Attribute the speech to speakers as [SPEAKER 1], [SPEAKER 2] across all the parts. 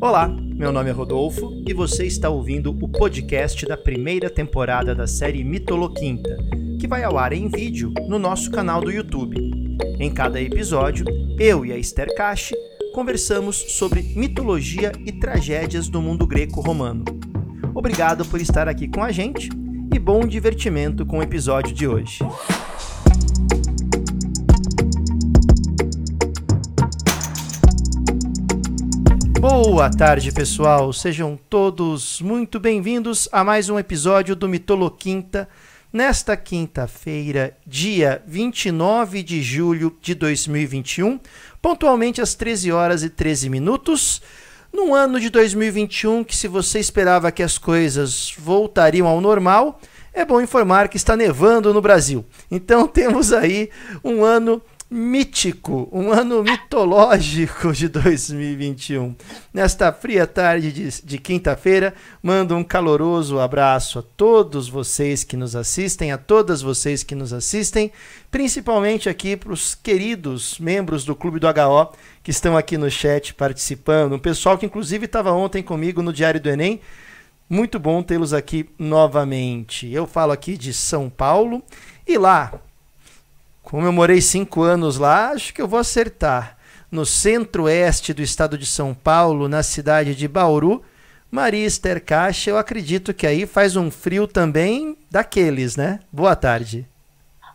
[SPEAKER 1] Olá, meu nome é Rodolfo e você está ouvindo o podcast da primeira temporada da série Mitoloquinta, que vai ao ar em vídeo no nosso canal do YouTube. Em cada episódio, eu e a Esther Cache conversamos sobre mitologia e tragédias do mundo greco-romano. Obrigado por estar aqui com a gente e bom divertimento com o episódio de hoje. Boa tarde, pessoal. Sejam todos muito bem-vindos a mais um episódio do Mitoloquinta. Nesta quinta-feira, dia 29 de julho de 2021, pontualmente às 13 horas e 13 minutos, num ano de 2021 que se você esperava que as coisas voltariam ao normal, é bom informar que está nevando no Brasil. Então temos aí um ano mítico, um ano mitológico de 2021. Nesta fria tarde de, de quinta-feira, mando um caloroso abraço a todos vocês que nos assistem, a todas vocês que nos assistem, principalmente aqui para os queridos membros do Clube do HO que estão aqui no chat participando, um pessoal que inclusive estava ontem comigo no Diário do Enem. Muito bom tê-los aqui novamente. Eu falo aqui de São Paulo e lá, como eu morei cinco anos lá, acho que eu vou acertar. No centro-oeste do estado de São Paulo, na cidade de Bauru, Maria Esther Caixa, eu acredito que aí faz um frio também daqueles, né? Boa tarde.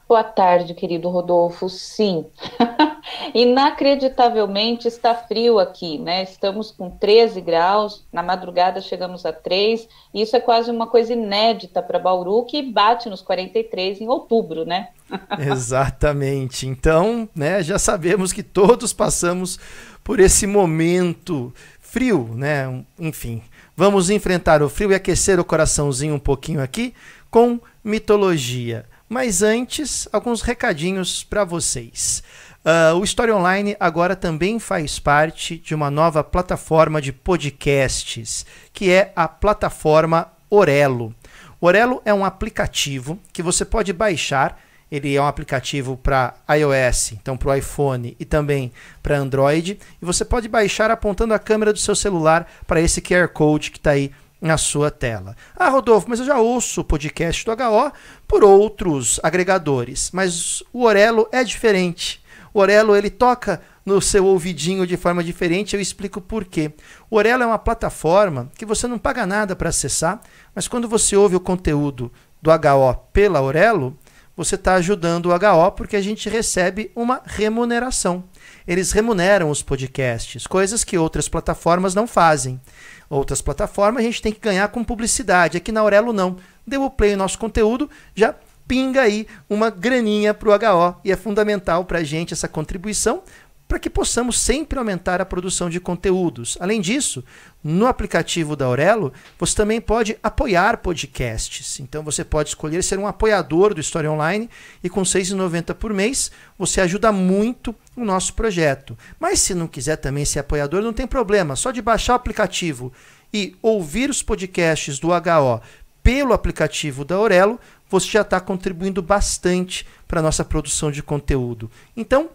[SPEAKER 2] Boa tarde, querido Rodolfo. Sim, inacreditavelmente está frio aqui, né? Estamos com 13 graus, na madrugada chegamos a 3, e isso é quase uma coisa inédita para Bauru, que bate nos 43 em outubro, né?
[SPEAKER 1] Exatamente. Então, né, já sabemos que todos passamos por esse momento frio, né? Enfim, vamos enfrentar o frio e aquecer o coraçãozinho um pouquinho aqui com mitologia. Mas antes, alguns recadinhos para vocês. Uh, o História Online agora também faz parte de uma nova plataforma de podcasts, que é a plataforma Orelo. Orelo é um aplicativo que você pode baixar. Ele é um aplicativo para iOS, então para o iPhone e também para Android. E você pode baixar apontando a câmera do seu celular para esse QR Code que está aí na sua tela. Ah, Rodolfo, mas eu já ouço o podcast do HO por outros agregadores, mas o Orelo é diferente. O Orelo ele toca no seu ouvidinho de forma diferente, eu explico por quê. O Orelo é uma plataforma que você não paga nada para acessar, mas quando você ouve o conteúdo do HO pela Orelo, você está ajudando o HO porque a gente recebe uma remuneração. Eles remuneram os podcasts, coisas que outras plataformas não fazem outras plataformas, a gente tem que ganhar com publicidade. Aqui na Aurelo não. Deu o play no nosso conteúdo, já pinga aí uma graninha para o HO e é fundamental para a gente essa contribuição para que possamos sempre aumentar a produção de conteúdos. Além disso, no aplicativo da Aurelo, você também pode apoiar podcasts. Então você pode escolher ser um apoiador do História Online e com R$ 6,90 por mês você ajuda muito o nosso projeto. Mas se não quiser também ser apoiador, não tem problema. Só de baixar o aplicativo e ouvir os podcasts do HO pelo aplicativo da Aurelo, você já está contribuindo bastante para a nossa produção de conteúdo. Então,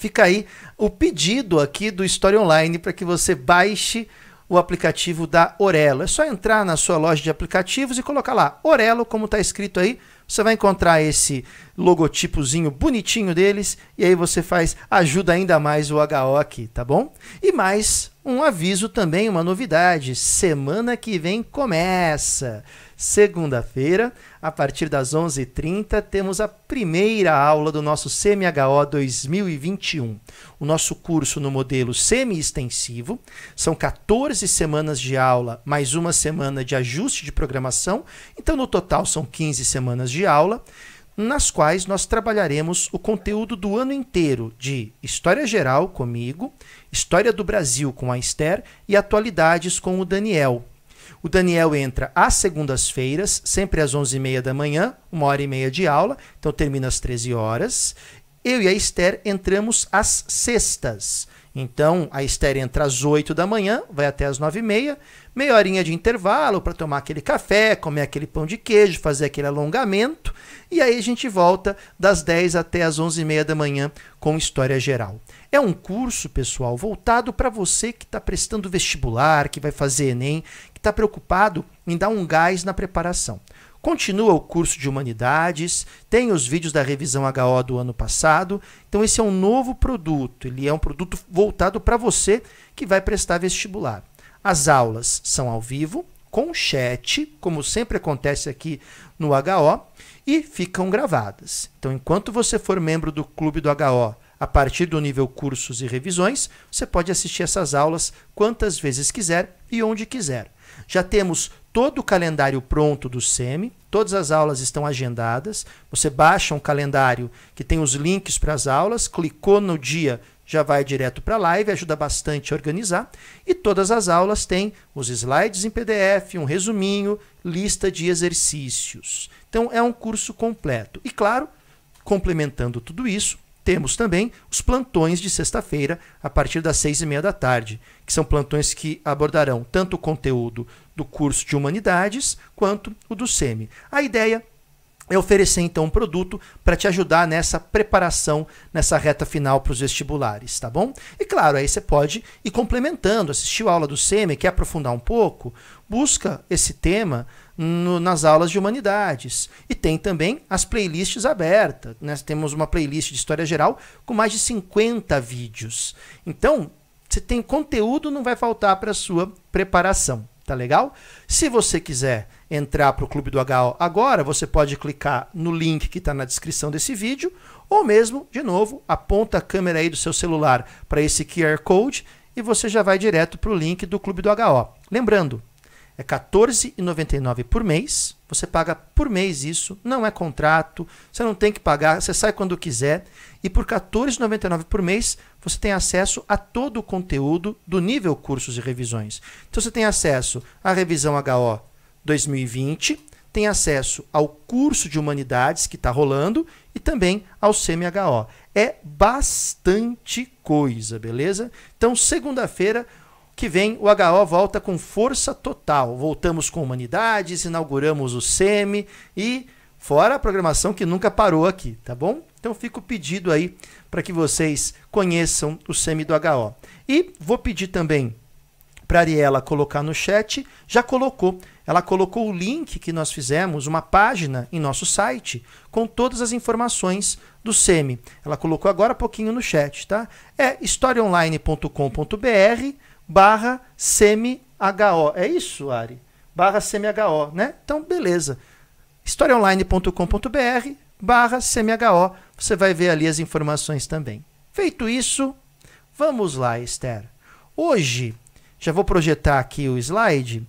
[SPEAKER 1] Fica aí o pedido aqui do História Online para que você baixe o aplicativo da Orelo. É só entrar na sua loja de aplicativos e colocar lá Orelo, como está escrito aí. Você vai encontrar esse logotipozinho bonitinho deles e aí você faz ajuda ainda mais o HO aqui, tá bom? E mais um aviso também, uma novidade. Semana que vem começa. Segunda-feira, a partir das 11h30, temos a primeira aula do nosso CMHO 2021. O nosso curso no modelo semi-extensivo. São 14 semanas de aula, mais uma semana de ajuste de programação. Então, no total, são 15 semanas de aula nas quais nós trabalharemos o conteúdo do ano inteiro de História Geral comigo, História do Brasil com a Esther e Atualidades com o Daniel. O Daniel entra às segundas-feiras, sempre às 11h30 da manhã, uma hora e meia de aula, então termina às 13 horas. Eu e a Esther entramos às sextas. Então, a Esther entra às 8 da manhã, vai até às 9 e meia, meia horinha de intervalo para tomar aquele café, comer aquele pão de queijo, fazer aquele alongamento, e aí a gente volta das 10 até as 11 e meia da manhã com História Geral. É um curso, pessoal, voltado para você que está prestando vestibular, que vai fazer Enem, está preocupado em dar um gás na preparação. Continua o curso de Humanidades, tem os vídeos da revisão HO do ano passado. Então, esse é um novo produto. Ele é um produto voltado para você que vai prestar vestibular. As aulas são ao vivo, com chat, como sempre acontece aqui no HO, e ficam gravadas. Então, enquanto você for membro do Clube do HO, a partir do nível cursos e revisões, você pode assistir essas aulas quantas vezes quiser e onde quiser. Já temos todo o calendário pronto do SEMI, todas as aulas estão agendadas. Você baixa um calendário que tem os links para as aulas, clicou no dia, já vai direto para a live, ajuda bastante a organizar. E todas as aulas têm os slides em PDF, um resuminho, lista de exercícios. Então é um curso completo. E claro, complementando tudo isso, temos também os plantões de sexta-feira, a partir das seis e meia da tarde, que são plantões que abordarão tanto o conteúdo do curso de Humanidades quanto o do SEMI. A ideia é oferecer então um produto para te ajudar nessa preparação, nessa reta final para os vestibulares, tá bom? E claro, aí você pode ir complementando, assistiu a aula do SEMI, quer aprofundar um pouco, busca esse tema no, nas aulas de humanidades. E tem também as playlists abertas. Né? Temos uma playlist de história geral com mais de 50 vídeos. Então, você tem conteúdo, não vai faltar para a sua preparação. Tá legal? Se você quiser entrar para o Clube do HO agora, você pode clicar no link que está na descrição desse vídeo, ou mesmo, de novo, aponta a câmera aí do seu celular para esse QR Code e você já vai direto para o link do Clube do HO. Lembrando, é R$14,99 por mês. Você paga por mês isso, não é contrato, você não tem que pagar, você sai quando quiser. E por R$14,99 por mês, você tem acesso a todo o conteúdo do nível cursos e revisões. Então você tem acesso à revisão HO 2020, tem acesso ao curso de humanidades que está rolando e também ao CMHO. É bastante coisa, beleza? Então, segunda-feira que vem o HO volta com força total. Voltamos com humanidades, inauguramos o SEMI e fora a programação que nunca parou aqui, tá bom? Então fica o pedido aí para que vocês conheçam o SEMI do HO. E vou pedir também para Ariela colocar no chat, já colocou. Ela colocou o link que nós fizemos, uma página em nosso site com todas as informações do SEMI. Ela colocou agora há pouquinho no chat, tá? É historiaonline.com.br barra semi-HO. É isso, Ari? Barra semi-HO, né? Então, beleza. historiaonline.com.br barra semi-HO. Você vai ver ali as informações também. Feito isso, vamos lá, Esther. Hoje, já vou projetar aqui o slide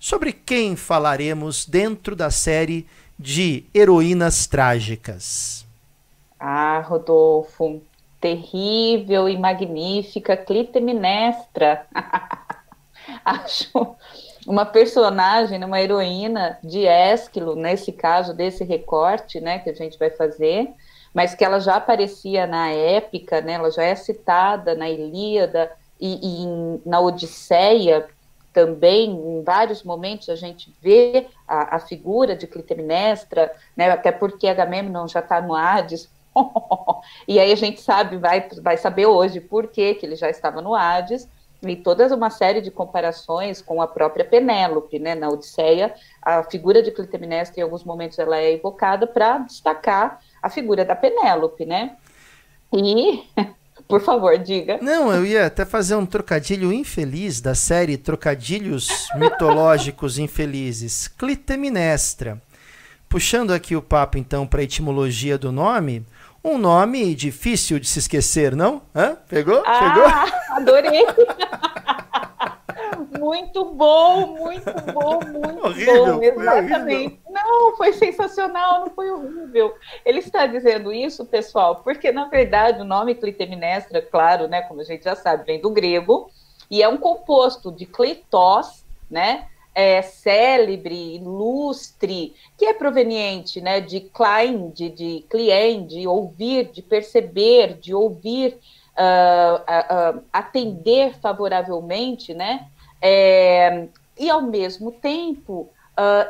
[SPEAKER 1] sobre quem falaremos dentro da série de heroínas trágicas.
[SPEAKER 2] Ah, Rodolfo, terrível e magnífica Clitemnestra. Acho uma personagem, uma heroína de Ésquilo, nesse caso desse recorte, né, que a gente vai fazer, mas que ela já aparecia na épica, né, ela já é citada na Ilíada e, e na Odisseia também, em vários momentos a gente vê a, a figura de Clitemnestra, né, até porque Agamemnon já está no Hades, e aí a gente sabe, vai, vai saber hoje por que, ele já estava no Hades, e toda uma série de comparações com a própria Penélope, né? Na Odisseia, a figura de Clitemnestra, em alguns momentos, ela é evocada para destacar a figura da Penélope, né? E, por favor, diga.
[SPEAKER 1] Não, eu ia até fazer um trocadilho infeliz da série Trocadilhos Mitológicos Infelizes. Clitemnestra. Puxando aqui o papo, então, para a etimologia do nome, um nome difícil de se esquecer, não? Hã? Pegou?
[SPEAKER 2] Ah,
[SPEAKER 1] Pegou?
[SPEAKER 2] Adorei! muito bom, muito bom, muito horrível, bom, exatamente. Não, foi sensacional, não foi horrível. Ele está dizendo isso, pessoal, porque na verdade o nome Clitemnestra, claro, né, como a gente já sabe, vem do grego e é um composto de clitos, né, é, célebre, ilustre, que é proveniente né, de Klein, de, de cliente, de ouvir, de perceber, de ouvir, uh, uh, uh, atender favoravelmente, né? É, e ao mesmo tempo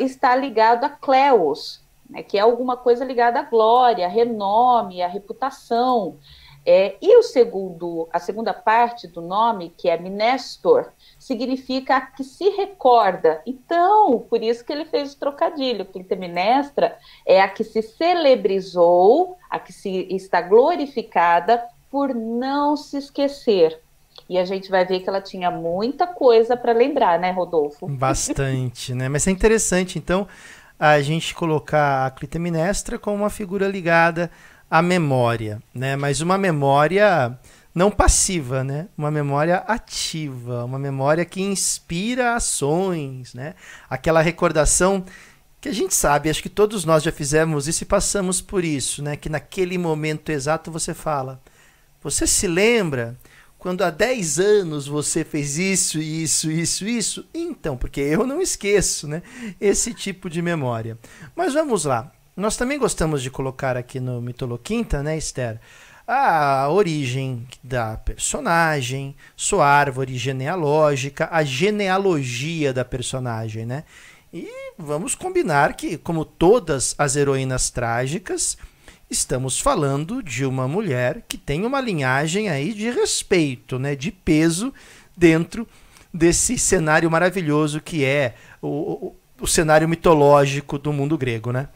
[SPEAKER 2] está ligado a Cleos, né, que é alguma coisa ligada à glória, renome, à reputação. É, e o segundo, a segunda parte do nome, que é Minestor, significa que se recorda. Então, por isso que ele fez o trocadilho. Clitemnestra é a que se celebrizou, a que se está glorificada por não se esquecer. E a gente vai ver que ela tinha muita coisa para lembrar, né, Rodolfo?
[SPEAKER 1] Bastante, né? Mas é interessante, então, a gente colocar a Clitemnestra como uma figura ligada à memória, né? Mas uma memória não passiva, né? Uma memória ativa, uma memória que inspira ações, né? Aquela recordação que a gente sabe, acho que todos nós já fizemos isso e passamos por isso, né? Que naquele momento exato você fala: "Você se lembra quando há 10 anos você fez isso, isso, isso, isso?" Então, porque eu não esqueço, né? Esse tipo de memória. Mas vamos lá. Nós também gostamos de colocar aqui no Mitoloquinta, né, Esther? A origem da personagem, sua árvore genealógica, a genealogia da personagem, né? E vamos combinar que, como todas as heroínas trágicas, estamos falando de uma mulher que tem uma linhagem aí de respeito, né, de peso dentro desse cenário maravilhoso que é o, o, o cenário mitológico do mundo grego, né?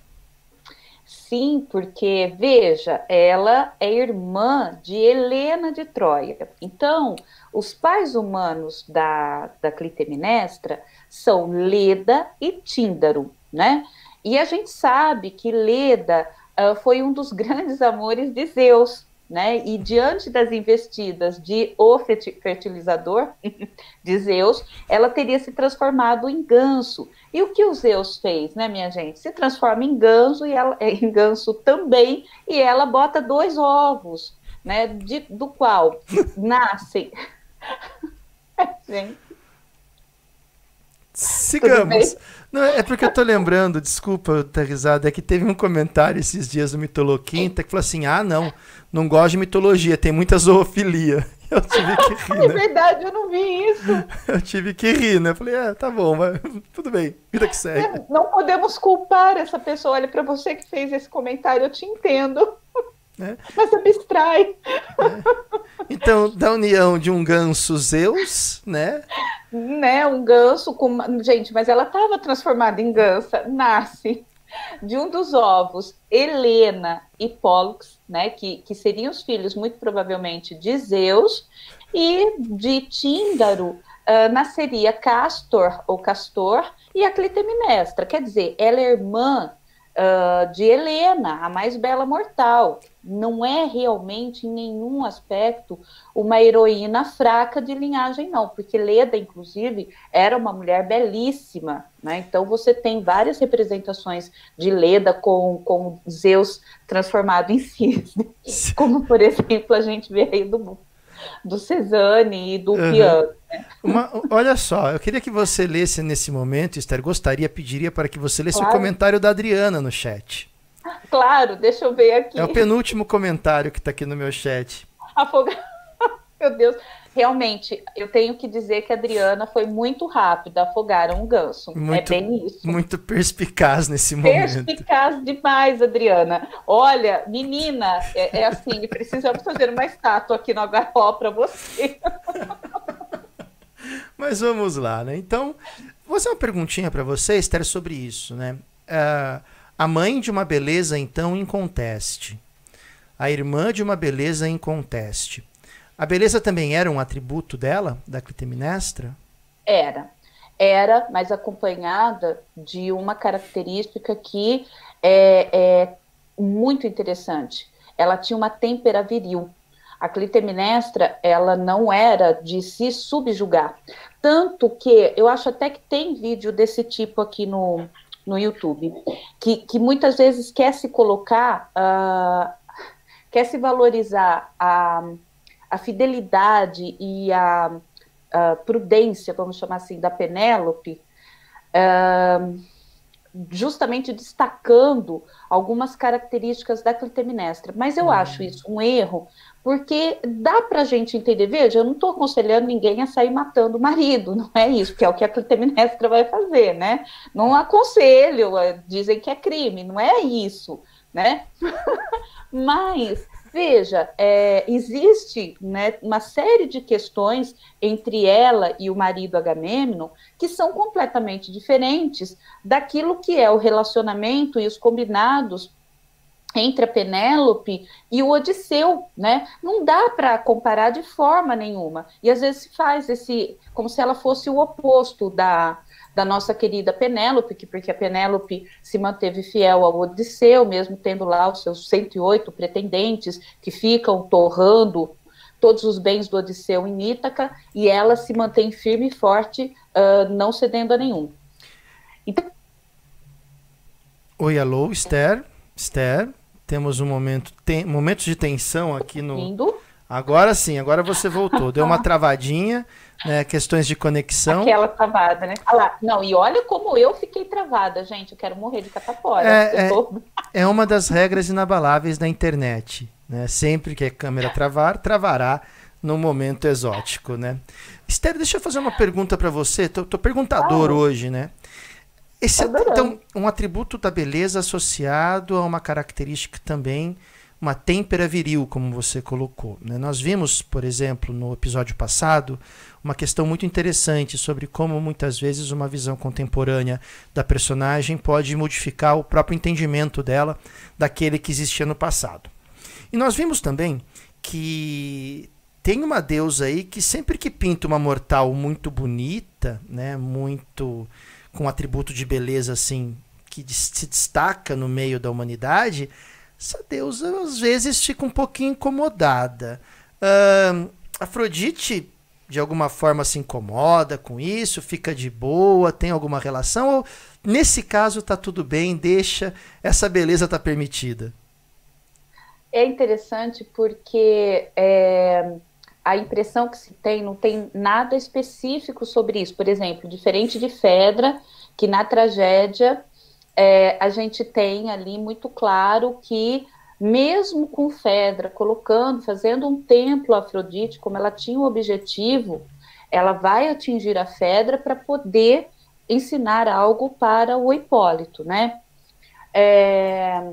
[SPEAKER 2] Sim, porque, veja, ela é irmã de Helena de Troia. Então, os pais humanos da, da Clitemnestra são Leda e Tíndaro, né? E a gente sabe que Leda uh, foi um dos grandes amores de Zeus, né? E diante das investidas de o fertilizador de Zeus, ela teria se transformado em ganso. E o que o Zeus fez, né, minha gente? Se transforma em ganso e ela em ganso também, e ela bota dois ovos, né? De, do qual nascem.
[SPEAKER 1] gente. Sigamos. Não, é porque eu tô lembrando, desculpa ter risada, é que teve um comentário esses dias no Mitoloquinta que falou assim: ah, não, não gosto de mitologia, tem muita zoofilia. Eu tive que rir.
[SPEAKER 2] É né? verdade, eu não vi isso.
[SPEAKER 1] Eu tive que rir, né? Falei, é, tá bom, mas tudo bem, vida que segue. É,
[SPEAKER 2] não podemos culpar essa pessoa. Olha, para você que fez esse comentário, eu te entendo. É. Mas abstrai. É.
[SPEAKER 1] Então, da união de um ganso Zeus, né?
[SPEAKER 2] Né, um ganso com. Gente, mas ela estava transformada em gansa, nasce de um dos ovos, Helena e Pollux, né, que, que seriam os filhos, muito provavelmente, de Zeus, e de Tíndaro uh, nasceria Castor ou Castor e a Clitemnestra. Quer dizer, ela é irmã uh, de Helena, a mais bela mortal. Não é realmente, em nenhum aspecto, uma heroína fraca de linhagem, não, porque Leda, inclusive, era uma mulher belíssima. Né? Então, você tem várias representações de Leda com, com Zeus transformado em cisne, como, por exemplo, a gente vê aí do do Cezanne e do uhum. piano. Né?
[SPEAKER 1] Uma, olha só, eu queria que você lesse nesse momento, Esther, gostaria, pediria para que você lesse claro. o comentário da Adriana no chat.
[SPEAKER 2] Claro, deixa eu ver aqui.
[SPEAKER 1] É o penúltimo comentário que está aqui no meu chat.
[SPEAKER 2] Afogar. Meu Deus realmente, eu tenho que dizer que a Adriana foi muito rápida, afogaram o ganso. É muito, é bem isso.
[SPEAKER 1] Muito perspicaz nesse momento.
[SPEAKER 2] Perspicaz demais, Adriana. Olha, menina, é, é assim, precisamos fazer uma estátua aqui no Agarró para você.
[SPEAKER 1] Mas vamos lá, né? Então, vou fazer uma perguntinha para você, Esther, sobre isso, né? Uh, a mãe de uma beleza, então, em conteste. A irmã de uma beleza em conteste. A beleza também era um atributo dela, da Clitemnestra?
[SPEAKER 2] Era. Era, mas acompanhada de uma característica que é, é muito interessante. Ela tinha uma têmpera viril. A Clitemnestra, ela não era de se subjugar. Tanto que eu acho até que tem vídeo desse tipo aqui no, no YouTube, que, que muitas vezes quer se colocar, uh, quer se valorizar a a fidelidade e a, a prudência, vamos chamar assim, da Penélope, uh, justamente destacando algumas características da clitemnestra. Mas eu uhum. acho isso um erro, porque dá para a gente entender, veja, eu não estou aconselhando ninguém a sair matando o marido, não é isso, que é o que a clitemnestra vai fazer, né? Não aconselho, dizem que é crime, não é isso, né? Mas Veja, é, existe né, uma série de questões entre ela e o marido Agamemnon que são completamente diferentes daquilo que é o relacionamento e os combinados entre a Penélope e o Odisseu, né? Não dá para comparar de forma nenhuma. E às vezes se faz esse como se ela fosse o oposto da da nossa querida Penélope, que porque a Penélope se manteve fiel ao Odisseu, mesmo tendo lá os seus 108 pretendentes que ficam torrando todos os bens do Odisseu em Ítaca, e ela se mantém firme e forte, uh, não cedendo a nenhum.
[SPEAKER 1] Então... Oi, alô, Esther. Esther, temos um momento, tem, momentos de tensão aqui no. Indo. Agora sim, agora você voltou. Deu uma travadinha né, questões de conexão.
[SPEAKER 2] Aquela travada, né? Ah lá, não, e olha como eu fiquei travada, gente. Eu quero morrer de catapora.
[SPEAKER 1] É, é, tô... é uma das regras inabaláveis da internet. Né? Sempre que a câmera travar, travará no momento exótico, né? Esther, deixa eu fazer uma pergunta para você. Tô, tô perguntador ah, hoje, né? Esse, então, um atributo da beleza associado a uma característica também uma têmpera viril, como você colocou. Né? Nós vimos, por exemplo, no episódio passado, uma questão muito interessante sobre como muitas vezes uma visão contemporânea da personagem pode modificar o próprio entendimento dela daquele que existia no passado. E nós vimos também que tem uma deusa aí que sempre que pinta uma mortal muito bonita, né, muito com atributo de beleza assim que se destaca no meio da humanidade, essa deusa às vezes fica um pouquinho incomodada. Uh, Afrodite, de alguma forma, se incomoda com isso, fica de boa, tem alguma relação? Ou nesse caso está tudo bem, deixa, essa beleza está permitida?
[SPEAKER 2] É interessante porque é, a impressão que se tem não tem nada específico sobre isso. Por exemplo, diferente de Fedra, que na tragédia é, a gente tem ali muito claro que, mesmo com Fedra colocando, fazendo um templo a Afrodite, como ela tinha o objetivo, ela vai atingir a Fedra para poder ensinar algo para o Hipólito, né? É,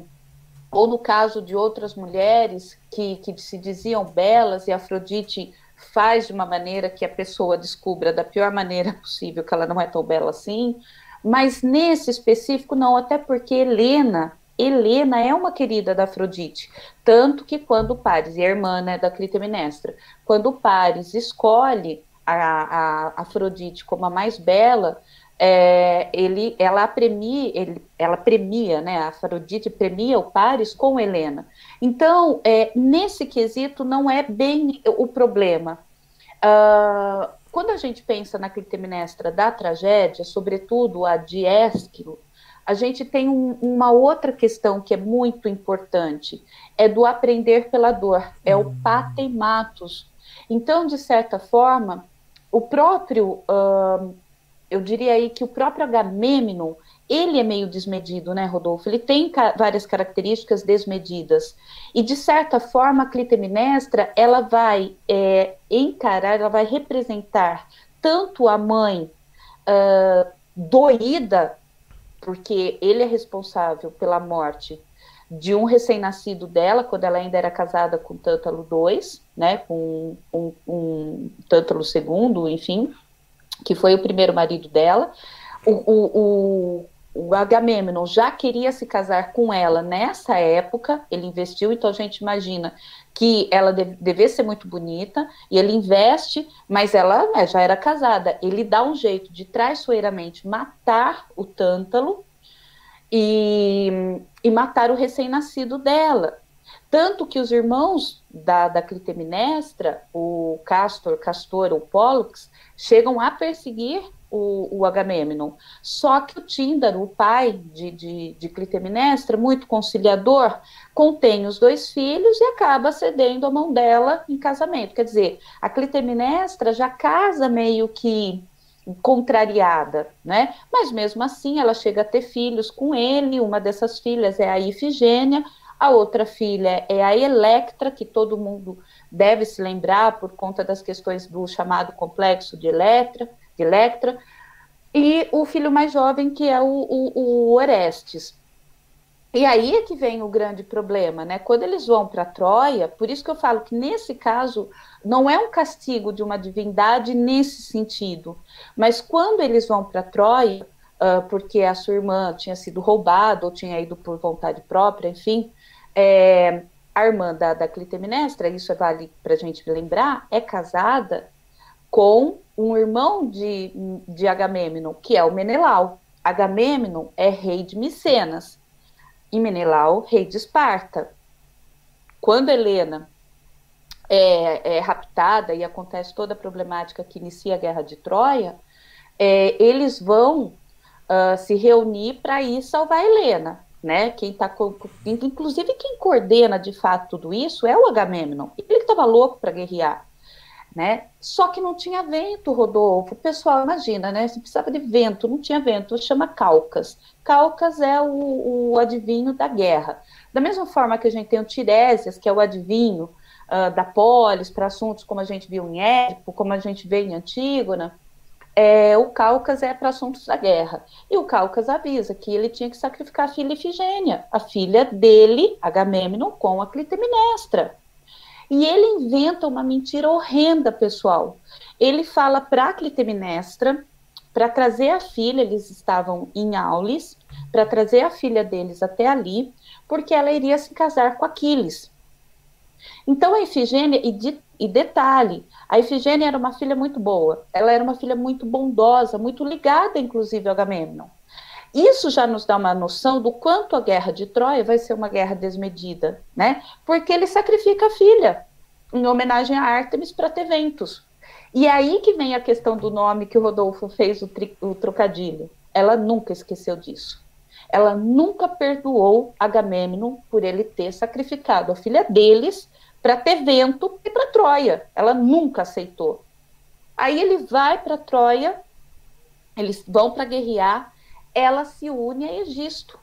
[SPEAKER 2] ou no caso de outras mulheres que, que se diziam belas e Afrodite faz de uma maneira que a pessoa descubra da pior maneira possível que ela não é tão bela assim, mas nesse específico, não, até porque Helena, Helena é uma querida da Afrodite. Tanto que quando Paris, e a irmã né, da Clitemnestra, quando Paris escolhe a, a Afrodite como a mais bela, é, ele, ela premia, ele, ela premia, né, a Afrodite premia o Paris com Helena. Então, é, nesse quesito não é bem o problema. Uh, quando a gente pensa na Clitemnestra da tragédia, sobretudo a de Ésquilo, a gente tem um, uma outra questão que é muito importante, é do aprender pela dor, é o patematos. Então, de certa forma, o próprio, eu diria aí que o próprio Agamemnon, ele é meio desmedido, né, Rodolfo? Ele tem ca várias características desmedidas. E, de certa forma, a Clitemnestra, ela vai é, encarar, ela vai representar tanto a mãe uh, doída, porque ele é responsável pela morte de um recém-nascido dela, quando ela ainda era casada com Tântalo II, né, com um, um Tântalo II, enfim, que foi o primeiro marido dela. O, o, o Agamemnon já queria se casar com ela nessa época, ele investiu, então a gente imagina que ela deve, devia ser muito bonita, e ele investe, mas ela né, já era casada. Ele dá um jeito de traiçoeiramente matar o Tântalo e, e matar o recém-nascido dela. Tanto que os irmãos da, da Clitemnestra, o Castor, Castor ou Pollux, chegam a perseguir o, o Agamemnon. Só que o Tíndaro, o pai de, de, de Clitemnestra, muito conciliador, contém os dois filhos e acaba cedendo a mão dela em casamento. Quer dizer, a Clitemnestra já casa meio que contrariada, né? Mas mesmo assim ela chega a ter filhos com ele, uma dessas filhas é a Ifigênia, a outra filha é a Electra, que todo mundo deve se lembrar por conta das questões do chamado complexo de Electra, Electra e o filho mais jovem, que é o, o, o Orestes. E aí é que vem o grande problema, né? Quando eles vão para Troia, por isso que eu falo que nesse caso não é um castigo de uma divindade nesse sentido, mas quando eles vão para Troia, uh, porque a sua irmã tinha sido roubada ou tinha ido por vontade própria, enfim, é, a irmã da, da Clitemnestra, isso vale para a gente lembrar, é casada com um irmão de, de Agamemnon, que é o Menelau. Agamemnon é rei de Micenas e Menelau, rei de Esparta. Quando Helena é, é, raptada e acontece toda a problemática que inicia a guerra de Troia, é, eles vão uh, se reunir para ir salvar Helena, né? Quem tá, inclusive quem coordena de fato tudo isso é o Agamemnon. Ele estava louco para guerrear né? Só que não tinha vento, Rodolfo. Pessoal imagina, né? Se precisava de vento, não tinha vento, chama Calcas. Calcas é o, o adivinho da guerra. Da mesma forma que a gente tem o Tiresias, que é o adivinho uh, da polis, para assuntos como a gente viu em Édipo, como a gente vê em Antígona, é, o Calcas é para assuntos da guerra. E o Calcas avisa que ele tinha que sacrificar a filha Ifigênia, a filha dele, Agamemnon, com a Clitemnestra. E ele inventa uma mentira horrenda, pessoal. Ele fala para Clitemnestra para trazer a filha, eles estavam em Aulis, para trazer a filha deles até ali, porque ela iria se casar com Aquiles. Então a Ifigênia, e, de, e detalhe, a Ifigênia era uma filha muito boa, ela era uma filha muito bondosa, muito ligada, inclusive, ao Agamemnon. Isso já nos dá uma noção do quanto a guerra de Troia vai ser uma guerra desmedida, né? Porque ele sacrifica a filha em homenagem a Artemis para ter ventos. E é aí que vem a questão do nome que o Rodolfo fez o, o trocadilho. Ela nunca esqueceu disso. Ela nunca perdoou Agamemnon por ele ter sacrificado a filha deles para ter vento e para Troia. Ela nunca aceitou. Aí ele vai para Troia, eles vão para guerrear, ela se une a Egisto,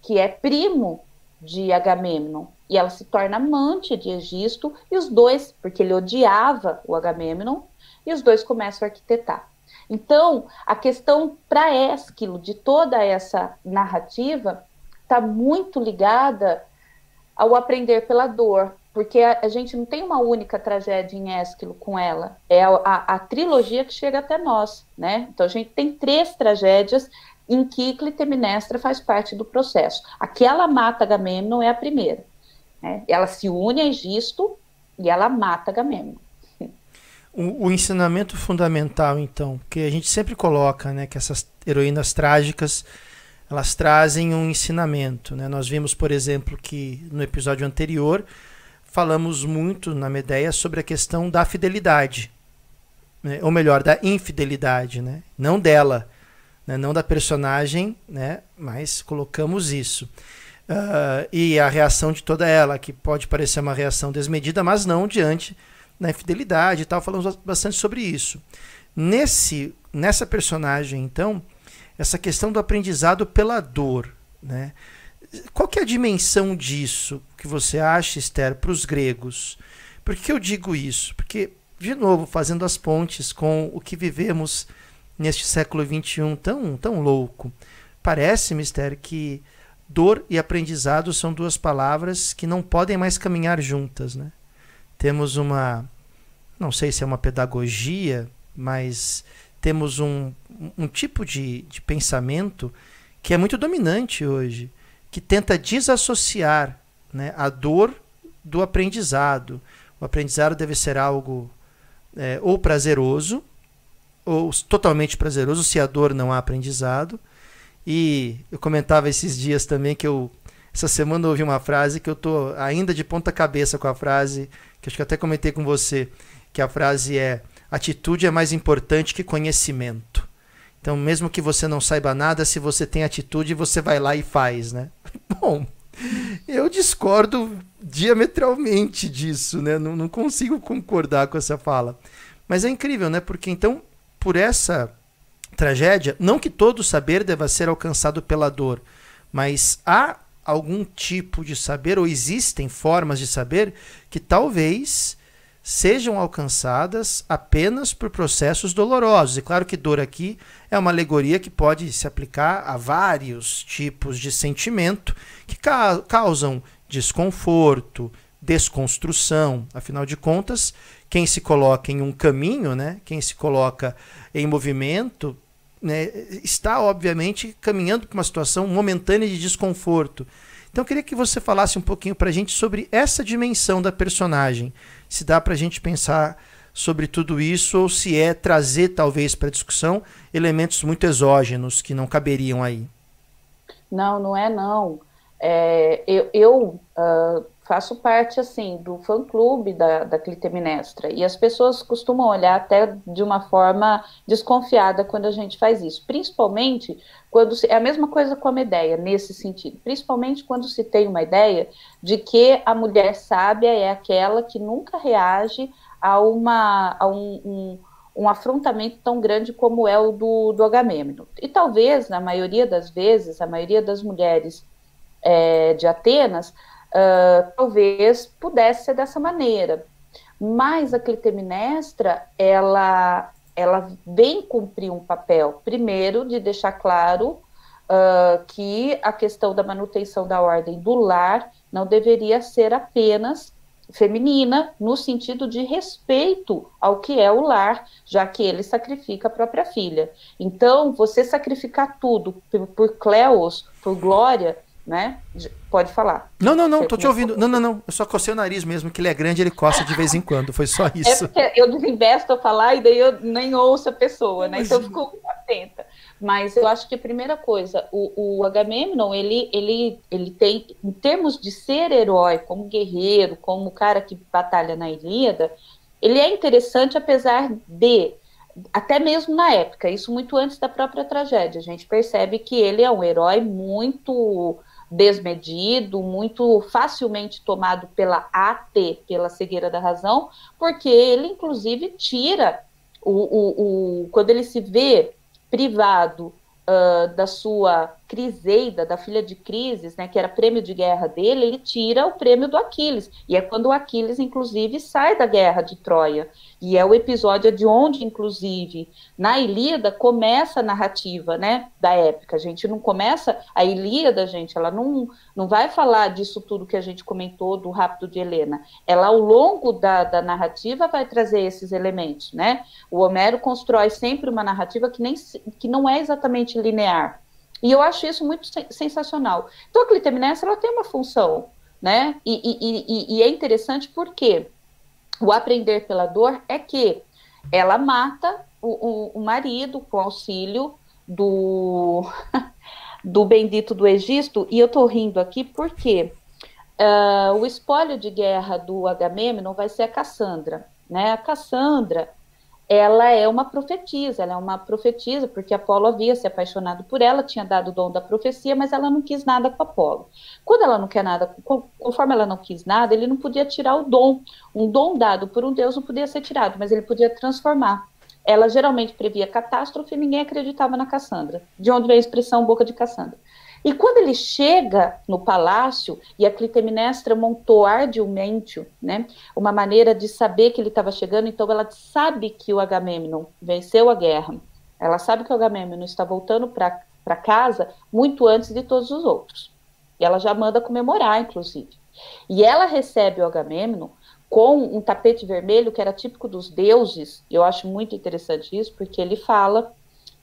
[SPEAKER 2] que é primo de Agamemnon. E ela se torna amante de Egisto, e os dois, porque ele odiava o Agamemnon, e os dois começam a arquitetar. Então, a questão para Ésquilo de toda essa narrativa está muito ligada ao aprender pela dor, porque a, a, gente não tem uma única tragédia em Ésquilo com ela, é a, a, a, trilogia que chega até nós, né? Então a gente tem três tragédias em que Clitemnestra faz parte do processo. Aquela mata Agamemnon é a primeira. Né? Ela se une a Egisto e ela mata Agamemnon.
[SPEAKER 1] O, o, ensinamento fundamental, então, que a gente sempre coloca, né, que essas heroínas trágicas elas trazem um ensinamento. Né? Nós vimos, por exemplo, que no episódio anterior falamos muito na Medeia sobre a questão da fidelidade, né? ou melhor, da infidelidade, né? não dela, né? não da personagem, né? mas colocamos isso. Uh, e a reação de toda ela, que pode parecer uma reação desmedida, mas não diante da infidelidade e tal, falamos bastante sobre isso. Nesse, nessa personagem, então, essa questão do aprendizado pela dor, né? Qual que é a dimensão disso que você acha, Esther, para os gregos? Por que eu digo isso? Porque, de novo, fazendo as pontes com o que vivemos neste século XXI tão, tão louco. Parece-me, Esther, que dor e aprendizado são duas palavras que não podem mais caminhar juntas. Né? Temos uma, não sei se é uma pedagogia, mas temos um, um tipo de, de pensamento que é muito dominante hoje, que tenta desassociar né, a dor do aprendizado. O aprendizado deve ser algo é, ou prazeroso, ou totalmente prazeroso, se a dor não há aprendizado. E eu comentava esses dias também que eu essa semana ouvi uma frase que eu tô ainda de ponta cabeça com a frase, que acho que até comentei com você, que a frase é: atitude é mais importante que conhecimento. Então, mesmo que você não saiba nada, se você tem atitude, você vai lá e faz, né? Bom, eu discordo diametralmente disso, né? Não, não consigo concordar com essa fala. Mas é incrível, né? Porque então por essa tragédia, não que todo saber deva ser alcançado pela dor, mas há algum tipo de saber, ou existem formas de saber, que talvez sejam alcançadas apenas por processos dolorosos. E claro que dor aqui é uma alegoria que pode se aplicar a vários tipos de sentimento que ca causam desconforto, desconstrução. Afinal de contas, quem se coloca em um caminho, né, quem se coloca em movimento, né, está obviamente caminhando para uma situação momentânea de desconforto. Então eu queria que você falasse um pouquinho para a gente sobre essa dimensão da personagem. Se dá para a gente pensar sobre tudo isso ou se é trazer talvez para a discussão elementos muito exógenos que não caberiam aí.
[SPEAKER 2] Não, não é não. É, eu, eu uh, faço parte assim do fã clube da, da Clitemnestra. E as pessoas costumam olhar até de uma forma desconfiada quando a gente faz isso, principalmente quando se, é a mesma coisa com a Medeia nesse sentido, principalmente quando se tem uma ideia de que a mulher sábia é aquela que nunca reage a uma a um, um, um afrontamento tão grande como é o do, do Agamemnon. E talvez, na maioria das vezes, a maioria das mulheres é, de Atenas uh, talvez pudesse ser dessa maneira. Mas a Clitemnestra, ela, ela vem cumprir um papel, primeiro, de deixar claro uh, que a questão da manutenção da ordem do lar não deveria ser apenas feminina, no sentido de respeito ao que é o lar, já que ele sacrifica a própria filha. Então, você sacrificar tudo por, por Cleos, por Glória, né? Pode falar.
[SPEAKER 1] Não, não, não, Você tô te ouvindo. Não, não, não. Eu só cocei o nariz mesmo, que ele é grande, ele coça de vez em quando. Foi só é isso.
[SPEAKER 2] É porque eu desinvesto a falar e daí eu nem ouço a pessoa, né? Então eu fico atenta. Mas eu acho que a primeira coisa, o, o Agamemnon, ele, ele, ele tem, em termos de ser herói, como guerreiro, como cara que batalha na Ilíada, ele é interessante apesar de até mesmo na época, isso muito antes da própria tragédia, a gente percebe que ele é um herói muito desmedido, muito facilmente tomado pela AT, pela cegueira da razão, porque ele, inclusive, tira o, o, o quando ele se vê privado uh, da sua Criseida, da filha de Crises, né, que era prêmio de guerra dele, ele tira o prêmio do Aquiles. E é quando o Aquiles, inclusive, sai da guerra de Troia. E é o episódio de onde, inclusive, na Ilíada começa a narrativa, né, da época. A gente não começa a Ilíada, gente, ela não, não vai falar disso tudo que a gente comentou do rapto de Helena. Ela, ao longo da, da narrativa, vai trazer esses elementos, né? O Homero constrói sempre uma narrativa que, nem, que não é exatamente linear. E eu acho isso muito sensacional. Então, a clitemnestra, ela tem uma função, né? E, e, e, e é interessante porque o aprender pela dor é que ela mata o, o, o marido com auxílio do, do bendito do Egito, e eu tô rindo aqui porque uh, o espólio de guerra do Agamemnon vai ser a Cassandra, né? A Cassandra, ela é uma profetisa, ela é uma profetisa, porque Apolo havia se apaixonado por ela, tinha dado o dom da profecia, mas ela não quis nada com Apolo. Quando ela não quer nada, conforme ela não quis nada, ele não podia tirar o dom. Um dom dado por um deus não podia ser tirado, mas ele podia transformar. Ela geralmente previa catástrofe e ninguém acreditava na Cassandra. De onde vem a expressão boca de Cassandra? E quando ele chega no palácio, e a Clitemnestra montou ardilmente né, uma maneira de saber que ele estava chegando, então ela sabe que o Agamemnon venceu a guerra, ela sabe que o Agamemnon está voltando para casa muito antes de todos os outros. E ela já manda comemorar, inclusive. E ela recebe o Agamemnon com um tapete vermelho que era típico dos deuses. Eu acho muito interessante isso, porque ele fala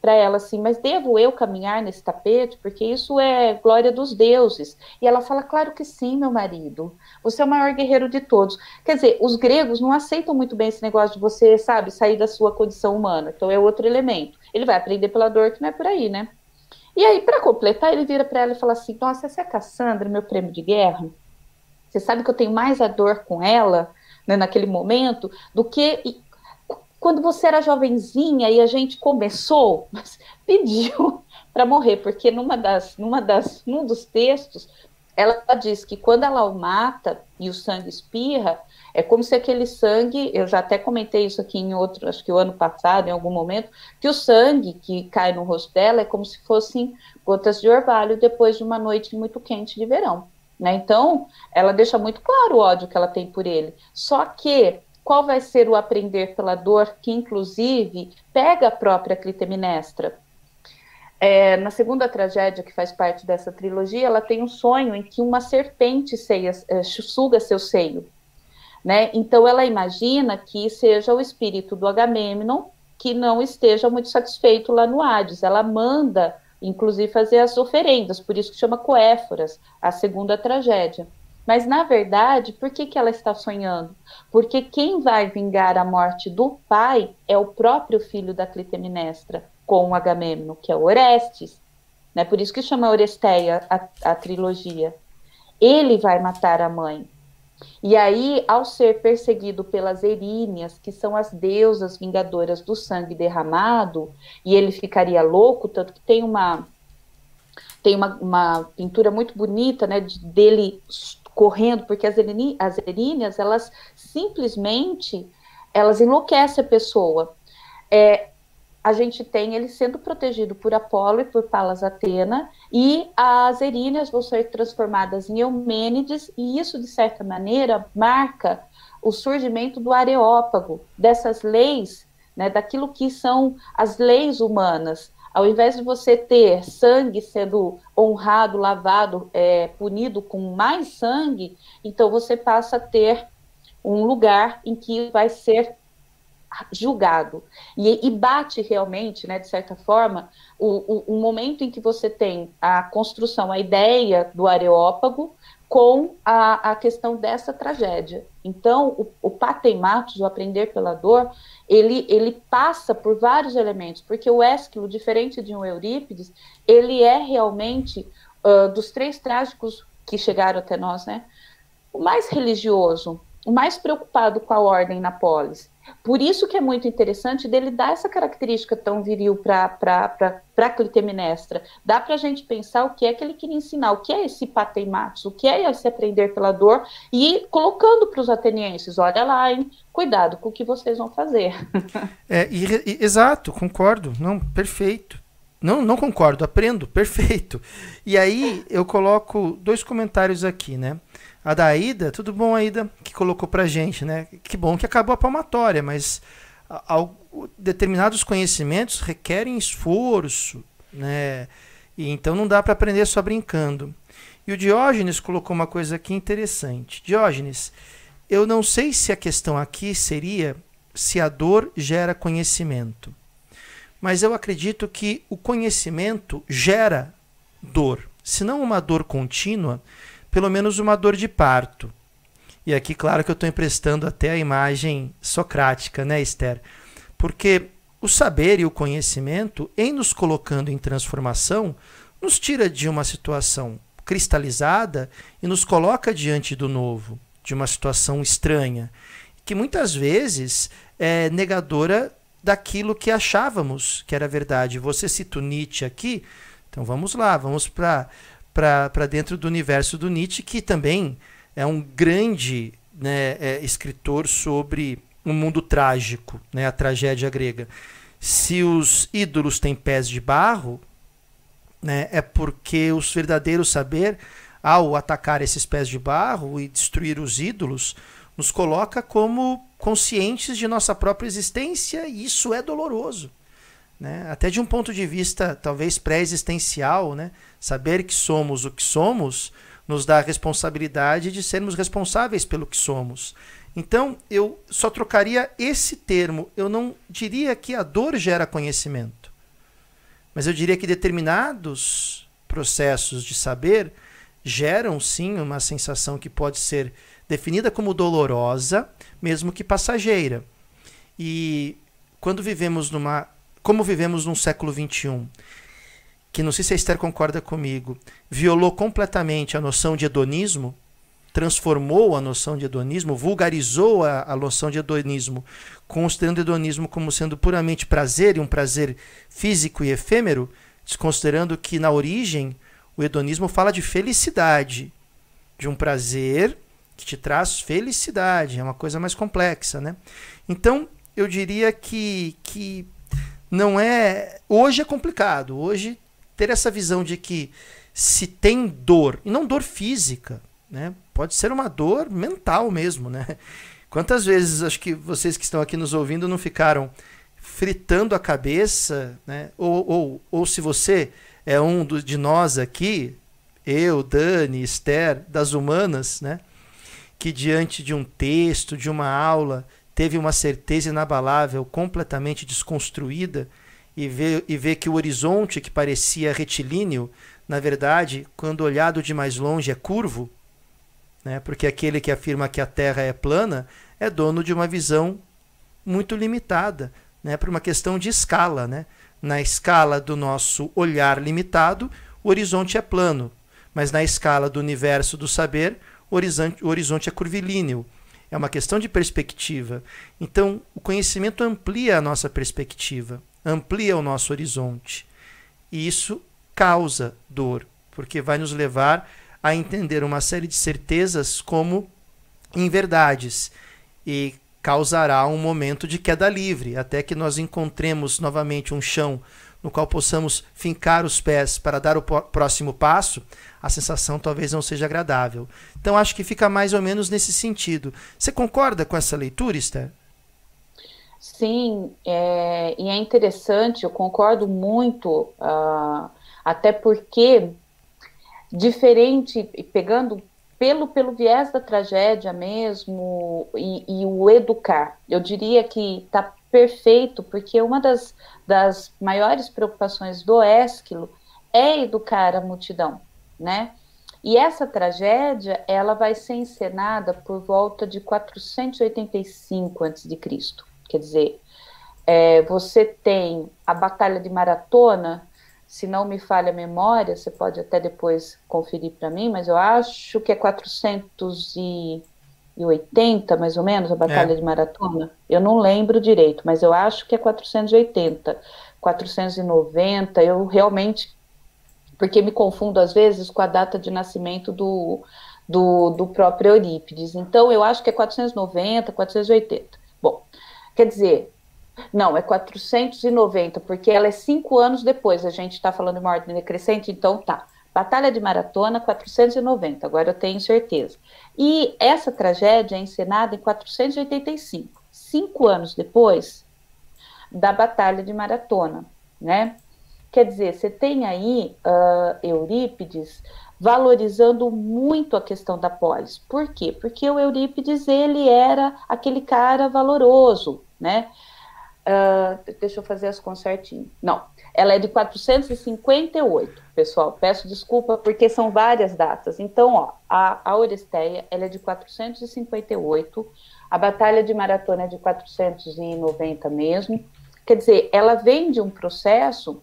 [SPEAKER 2] para ela assim, mas devo eu caminhar nesse tapete? Porque isso é glória dos deuses. E ela fala, claro que sim, meu marido. Você é o maior guerreiro de todos. Quer dizer, os gregos não aceitam muito bem esse negócio de você, sabe, sair da sua condição humana. Então é outro elemento. Ele vai aprender pela dor que não é por aí, né? E aí, para completar, ele vira para ela e fala assim: Nossa, essa é a Cassandra, meu prêmio de guerra. Você sabe que eu tenho mais a dor com ela, né, naquele momento, do que quando você era jovenzinha e a gente começou, pediu para morrer, porque numa das, numa das, num dos textos, ela diz que quando ela o mata e o sangue espirra, É como se aquele sangue, eu já até comentei isso aqui em outro, acho que o ano passado, em algum momento, que o sangue que cai no rosto dela é como se fossem gotas de orvalho depois de uma noite muito quente de verão. Né? Então, ela deixa muito claro o ódio que ela tem por ele. Só que qual vai ser o aprender pela dor, que inclusive pega a própria Clitemnestra. É, na segunda tragédia, que faz parte dessa trilogia, ela tem um sonho em que uma serpente ceia, é, suga seu seio. Né? Então ela imagina que seja o espírito do Agamemnon que não esteja muito satisfeito lá no Hades. Ela manda, inclusive, fazer as oferendas, por isso que chama Coéforas, a segunda tragédia. Mas, na verdade, por que, que ela está sonhando? Porque quem vai vingar a morte do pai é o próprio filho da Clitemnestra, com o Agamemnon, que é Orestes. Né? Por isso que chama Oresteia a, a trilogia. Ele vai matar a mãe. E aí, ao ser perseguido pelas Eríneas, que são as deusas vingadoras do sangue derramado, e ele ficaria louco, tanto que tem uma tem uma, uma pintura muito bonita, né, de, dele correndo, porque as, as eríneas, elas simplesmente, elas enlouquecem a pessoa. É, a gente tem ele sendo protegido por Apolo e por Palas Atena, e as eríneas vão ser transformadas em Eumênides, e isso, de certa maneira, marca o surgimento do Areópago, dessas leis, né, daquilo que são as leis humanas, ao invés de você ter sangue sendo honrado, lavado, é, punido com mais sangue, então você passa a ter um lugar em que vai ser julgado. E, e bate realmente, né, de certa forma, o, o, o, momento em que você tem a construção, a ideia do Areópago com a, a questão dessa tragédia. Então, o, o Pateimatos, o Aprender pela Dor, ele, ele passa por vários elementos, porque o Ésquilo, diferente de um Eurípides, ele é realmente, uh, dos três trágicos que chegaram até nós, né, o mais religioso, o mais preocupado com a ordem na polis. Por isso que é muito interessante dele dar essa característica tão viril para Clitemnestra. Dá para a gente pensar o que é que ele queria ensinar, o que é esse pateimatos, o que é esse aprender pela dor, e colocando para os atenienses, olha lá, hein, cuidado com o que vocês vão fazer.
[SPEAKER 1] É, e, e, exato, concordo, não, perfeito. Não, não concordo, aprendo, perfeito. E aí eu coloco dois comentários aqui, né? A da Aida, tudo bom, Aida, que colocou pra gente, né? Que bom que acabou a palmatória, mas ao, determinados conhecimentos requerem esforço, né? E então não dá para aprender só brincando. E o Diógenes colocou uma coisa aqui interessante. Diógenes, eu não sei se a questão aqui seria se a dor gera conhecimento. Mas eu acredito que o conhecimento gera dor. Se não uma dor contínua, pelo menos uma dor de parto. E aqui, claro que eu estou emprestando até a imagem socrática, né, Esther? Porque o saber e o conhecimento, em nos colocando em transformação, nos tira de uma situação cristalizada e nos coloca diante do novo, de uma situação estranha, que muitas vezes é negadora daquilo que achávamos que era verdade. Você cita Nietzsche aqui, então vamos lá, vamos para para dentro do universo do Nietzsche, que também é um grande né, é, escritor sobre um mundo trágico, né, a tragédia grega. Se os ídolos têm pés de barro, né, é porque os verdadeiros saber, ao atacar esses pés de barro e destruir os ídolos, nos coloca como conscientes de nossa própria existência e isso é doloroso. Né? Até de um ponto de vista talvez pré-existencial, né? saber que somos o que somos nos dá a responsabilidade de sermos responsáveis pelo que somos. Então, eu só trocaria esse termo. Eu não diria que a dor gera conhecimento, mas eu diria que determinados processos de saber geram sim uma sensação que pode ser definida como dolorosa, mesmo que passageira. E quando vivemos numa como vivemos num século XXI, que não sei se a Esther concorda comigo, violou completamente a noção de hedonismo, transformou a noção de hedonismo, vulgarizou a, a noção de hedonismo, considerando o hedonismo como sendo puramente prazer e um prazer físico e efêmero, desconsiderando que na origem o hedonismo fala de felicidade, de um prazer que te traz felicidade, é uma coisa mais complexa, né? Então, eu diria que, que não é. Hoje é complicado. Hoje, ter essa visão de que se tem dor, e não dor física, né? Pode ser uma dor mental mesmo, né? Quantas vezes acho que vocês que estão aqui nos ouvindo não ficaram fritando a cabeça, né? Ou, ou, ou se você é um do, de nós aqui, eu, Dani, Esther, das humanas, né? Que diante de um texto, de uma aula, teve uma certeza inabalável, completamente desconstruída, e vê, e que o horizonte que parecia retilíneo, na verdade, quando olhado de mais longe, é curvo, né? porque aquele que afirma que a Terra é plana é dono de uma visão muito limitada, né? por uma questão de escala. Né? Na escala do nosso olhar limitado, o horizonte é plano, mas na escala do universo do saber, o horizonte, o horizonte é curvilíneo. É uma questão de perspectiva. Então, o conhecimento amplia a nossa perspectiva, amplia o nosso horizonte. E isso causa dor, porque vai nos levar a entender uma série de certezas como inverdades e causará um momento de queda livre, até que nós encontremos novamente um chão no qual possamos fincar os pés para dar o próximo passo, a sensação talvez não seja agradável. Então acho que fica mais ou menos nesse sentido. Você concorda com essa leitura, Esther?
[SPEAKER 2] Sim, é, e é interessante, eu concordo muito, uh, até porque, diferente, pegando pelo, pelo viés da tragédia mesmo e, e o educar, eu diria que está perfeito, porque uma das, das maiores preocupações do Ésquilo é educar a multidão, né? E essa tragédia, ela vai ser encenada por volta de 485 a.C. Quer dizer, é, você tem a Batalha de Maratona, se não me falha a memória, você pode até depois conferir para mim, mas eu acho que é 480, mais ou menos, a Batalha é. de Maratona. Eu não lembro direito, mas eu acho que é 480, 490. Eu realmente porque me confundo às vezes com a data de nascimento do, do, do próprio Eurípides. Então, eu acho que é 490, 480. Bom, quer dizer, não, é 490, porque ela é cinco anos depois, a gente está falando de uma ordem decrescente, então tá. Batalha de Maratona, 490, agora eu tenho certeza. E essa tragédia é encenada em 485, cinco anos depois da Batalha de Maratona, né? Quer dizer, você tem aí uh, Eurípides valorizando muito a questão da polis. Por quê? Porque o Eurípides ele era aquele cara valoroso, né? Uh, deixa eu fazer as contas certinho. Não, ela é de 458, pessoal. Peço desculpa porque são várias datas. Então, ó, a, a Oresteia ela é de 458, a Batalha de Maratona é de 490 mesmo. Quer dizer, ela vem de um processo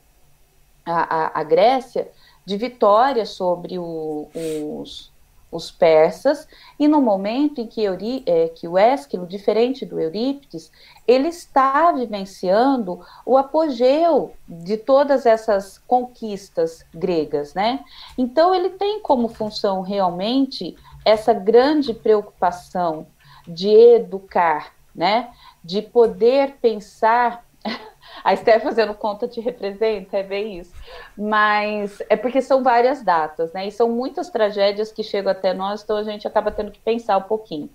[SPEAKER 2] a, a, a Grécia de vitória sobre o, os, os persas, e no momento em que, Euri, é, que o Ésquilo, diferente do Eurípides, ele está vivenciando o apogeu de todas essas conquistas gregas, né? Então ele tem como função realmente essa grande preocupação de educar, né? De poder pensar a Esther fazendo conta te representa, é bem isso. Mas é porque são várias datas, né? E são muitas tragédias que chegam até nós, então a gente acaba tendo que pensar um pouquinho.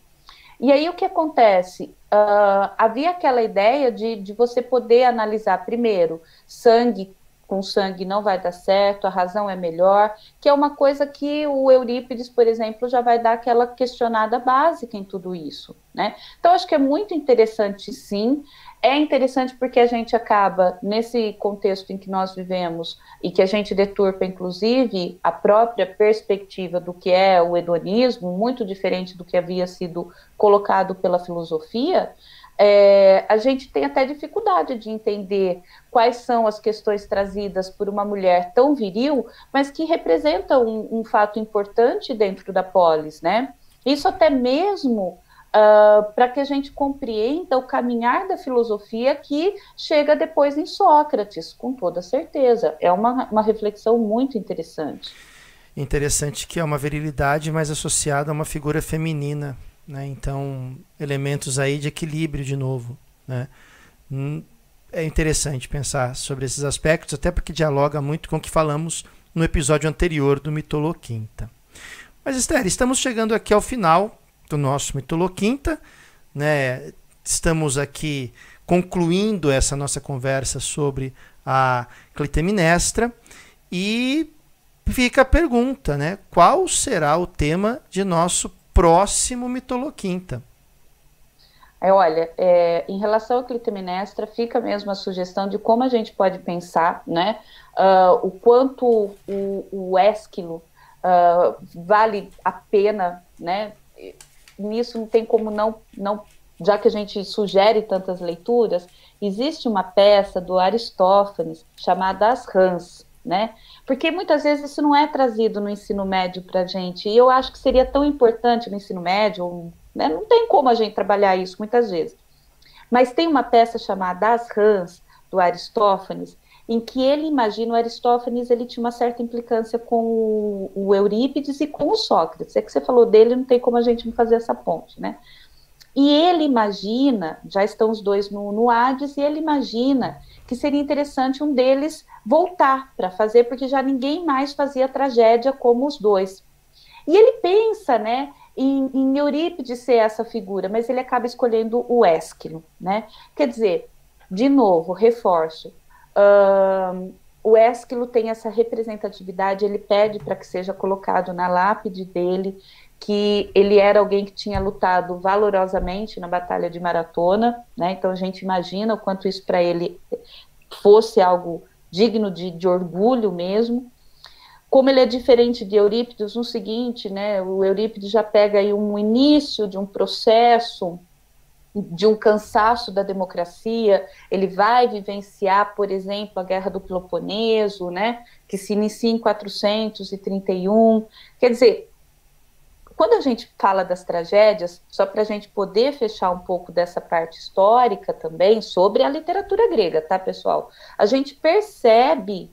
[SPEAKER 2] E aí o que acontece? Uh, havia aquela ideia de, de você poder analisar primeiro sangue com sangue não vai dar certo, a razão é melhor, que é uma coisa que o Eurípides, por exemplo, já vai dar aquela questionada básica em tudo isso, né? Então acho que é muito interessante sim, é interessante porque a gente acaba, nesse contexto em que nós vivemos, e que a gente deturpa, inclusive, a própria perspectiva do que é o hedonismo, muito diferente do que havia sido colocado pela filosofia, é, a gente tem até dificuldade de entender quais são as questões trazidas por uma mulher tão viril, mas que representa um, um fato importante dentro da polis, né? Isso até mesmo uh, para que a gente compreenda o caminhar da filosofia que chega depois em Sócrates, com toda certeza. É uma, uma reflexão muito interessante.
[SPEAKER 1] Interessante que é uma virilidade mais associada a uma figura feminina, né? Então, elementos aí de equilíbrio de novo, né? Hum, é interessante pensar sobre esses aspectos, até porque dialoga muito com o que falamos no episódio anterior do Mitoloquinta. Mas, Esther, estamos chegando aqui ao final do nosso Mitoloquinta, né? Estamos aqui concluindo essa nossa conversa sobre a Clitemnestra e fica a pergunta, né? Qual será o tema de nosso próximo Mitoloquinta?
[SPEAKER 2] É, olha, é, em relação à Clitemnestra, fica mesmo a sugestão de como a gente pode pensar, né? Uh, o quanto o, o Ésquilo uh, vale a pena, né? Nisso não tem como não, não, já que a gente sugere tantas leituras, existe uma peça do Aristófanes chamada As Rãs, né? Porque muitas vezes isso não é trazido no ensino médio para a gente, e eu acho que seria tão importante no ensino médio, né? não tem como a gente trabalhar isso muitas vezes. Mas tem uma peça chamada As Rãs, do Aristófanes, em que ele imagina, o Aristófanes ele tinha uma certa implicância com o, Eurípides e com o Sócrates. É que você falou dele, não tem como a gente não fazer essa ponte, né? E ele imagina, já estão os dois no, no Hades, e ele imagina que seria interessante um deles voltar para fazer, porque já ninguém mais fazia tragédia como os dois. E ele pensa, né, em, em Eurípides ser essa figura, mas ele acaba escolhendo o Ésquilo, né? Quer dizer, de novo, reforço, uh, o Ésquilo tem essa representatividade, ele pede para que seja colocado na lápide dele que ele era alguém que tinha lutado valorosamente na batalha de maratona, né? Então a gente imagina o quanto isso para ele fosse algo digno de, de, orgulho mesmo. Como ele é diferente de Eurípides no seguinte, né? O Eurípides já pega aí um início de um processo de um cansaço da democracia, ele vai vivenciar, por exemplo, a Guerra do Peloponeso, né, que se inicia em 431. Quer dizer, quando a gente fala das tragédias, só para a gente poder fechar um pouco dessa parte histórica também, sobre a literatura grega, tá, pessoal? A gente percebe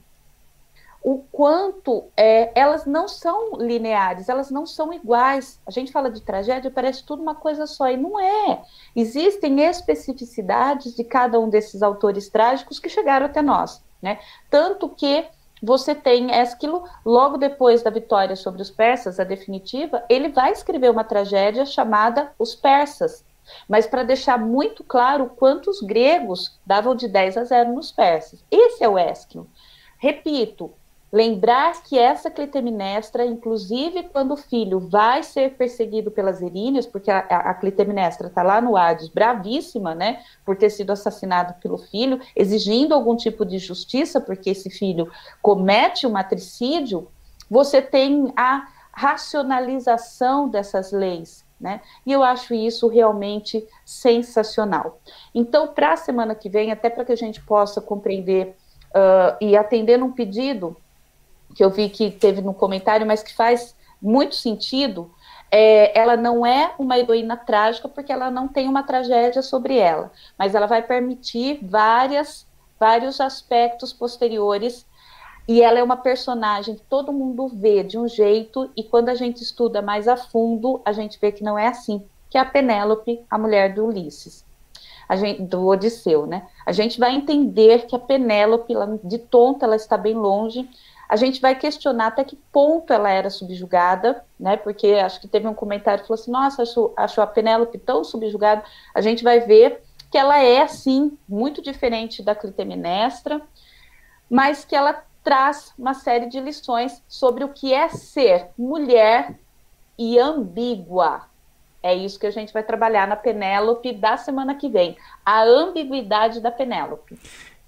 [SPEAKER 2] o quanto é, elas não são lineares, elas não são iguais. A gente fala de tragédia, parece tudo uma coisa só, e não é. Existem especificidades de cada um desses autores trágicos que chegaram até nós, né? Tanto que você tem Ésquilo, logo depois da vitória sobre os persas, a definitiva, ele vai escrever uma tragédia chamada Os Persas, mas para deixar muito claro quantos gregos davam de 10 a 0 nos persas. Esse é o Ésquilo. Repito, Lembrar que essa Clitemnestra, inclusive quando o filho vai ser perseguido pelas Eríneas, porque a, a Clitemnestra está lá no Hades, bravíssima, né, por ter sido assassinado pelo filho, exigindo algum tipo de justiça, porque esse filho comete um matricídio, você tem a racionalização dessas leis, né? E eu acho isso realmente sensacional. Então, para a semana que vem, até para que a gente possa compreender uh, e atender um pedido que eu vi que teve no comentário, mas que faz muito sentido, é, ela não é uma heroína trágica porque ela não tem uma tragédia sobre ela, mas ela vai permitir várias, vários aspectos posteriores e ela é uma personagem que todo mundo vê de um jeito e quando a gente estuda mais a fundo a gente vê que não é assim, que é a Penélope, a mulher do Ulisses. Gente, do Odisseu, né? A gente vai entender que a Penélope, de tonta, ela está bem longe, a gente vai questionar até que ponto ela era subjugada, né? Porque acho que teve um comentário que falou assim: nossa, acho, acho a Penélope tão subjugada. A gente vai ver que ela é, sim, muito diferente da Clitemnestra, mas que ela traz uma série de lições sobre o que é ser mulher e ambígua. É isso que a gente vai trabalhar na Penélope da semana que vem. A ambiguidade da Penélope.